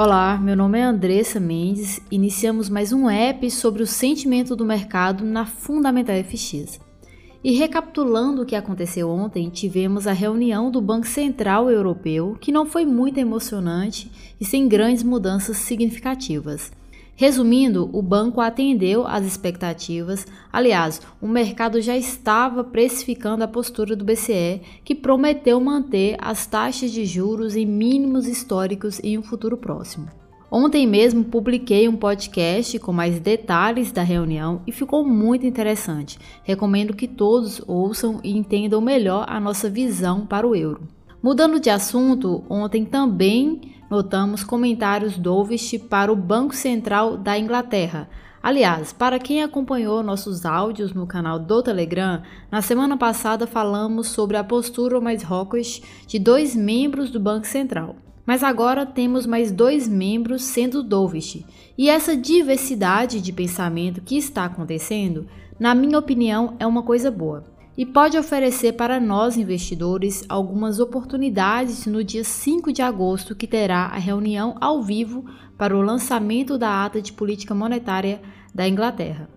Olá, meu nome é Andressa Mendes. Iniciamos mais um app sobre o sentimento do mercado na Fundamental FX. E recapitulando o que aconteceu ontem, tivemos a reunião do Banco Central Europeu, que não foi muito emocionante e sem grandes mudanças significativas. Resumindo, o banco atendeu às expectativas. Aliás, o mercado já estava precificando a postura do BCE, que prometeu manter as taxas de juros em mínimos históricos em um futuro próximo. Ontem mesmo publiquei um podcast com mais detalhes da reunião e ficou muito interessante. Recomendo que todos ouçam e entendam melhor a nossa visão para o euro. Mudando de assunto, ontem também notamos comentários dovish para o Banco Central da Inglaterra. Aliás, para quem acompanhou nossos áudios no canal do Telegram, na semana passada falamos sobre a postura mais hawkish de dois membros do Banco Central. Mas agora temos mais dois membros sendo dovish. E essa diversidade de pensamento que está acontecendo, na minha opinião, é uma coisa boa e pode oferecer para nós investidores algumas oportunidades no dia 5 de agosto, que terá a reunião ao vivo para o lançamento da ata de política monetária da Inglaterra.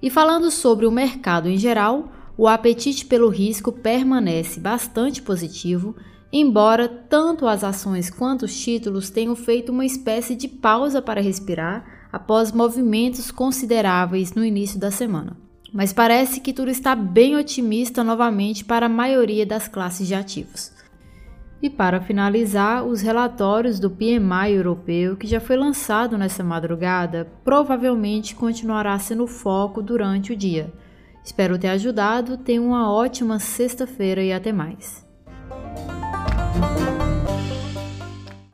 E falando sobre o mercado em geral, o apetite pelo risco permanece bastante positivo, embora tanto as ações quanto os títulos tenham feito uma espécie de pausa para respirar após movimentos consideráveis no início da semana mas parece que tudo está bem otimista novamente para a maioria das classes de ativos. E para finalizar, os relatórios do PMI europeu, que já foi lançado nessa madrugada, provavelmente continuará sendo foco durante o dia. Espero ter ajudado, tenha uma ótima sexta-feira e até mais.